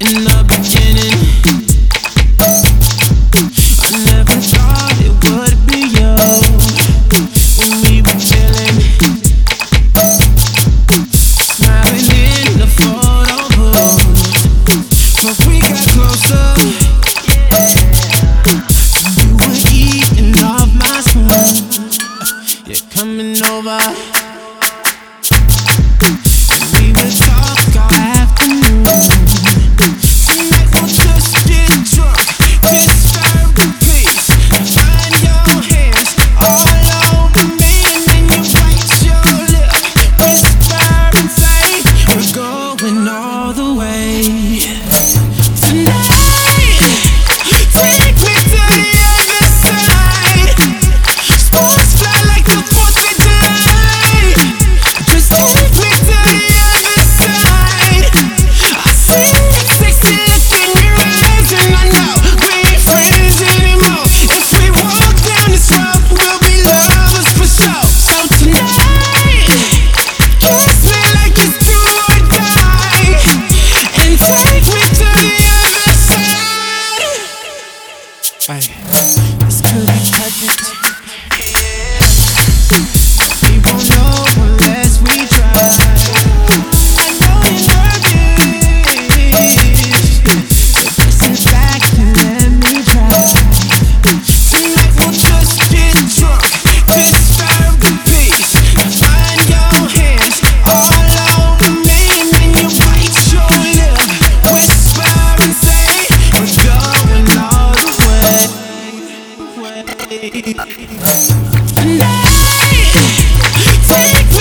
in the beginning. I never thought it would be you when we were chilling, smiling in the photo we got closer. You were eating off my coming over. Ay. This could be perfect. And I take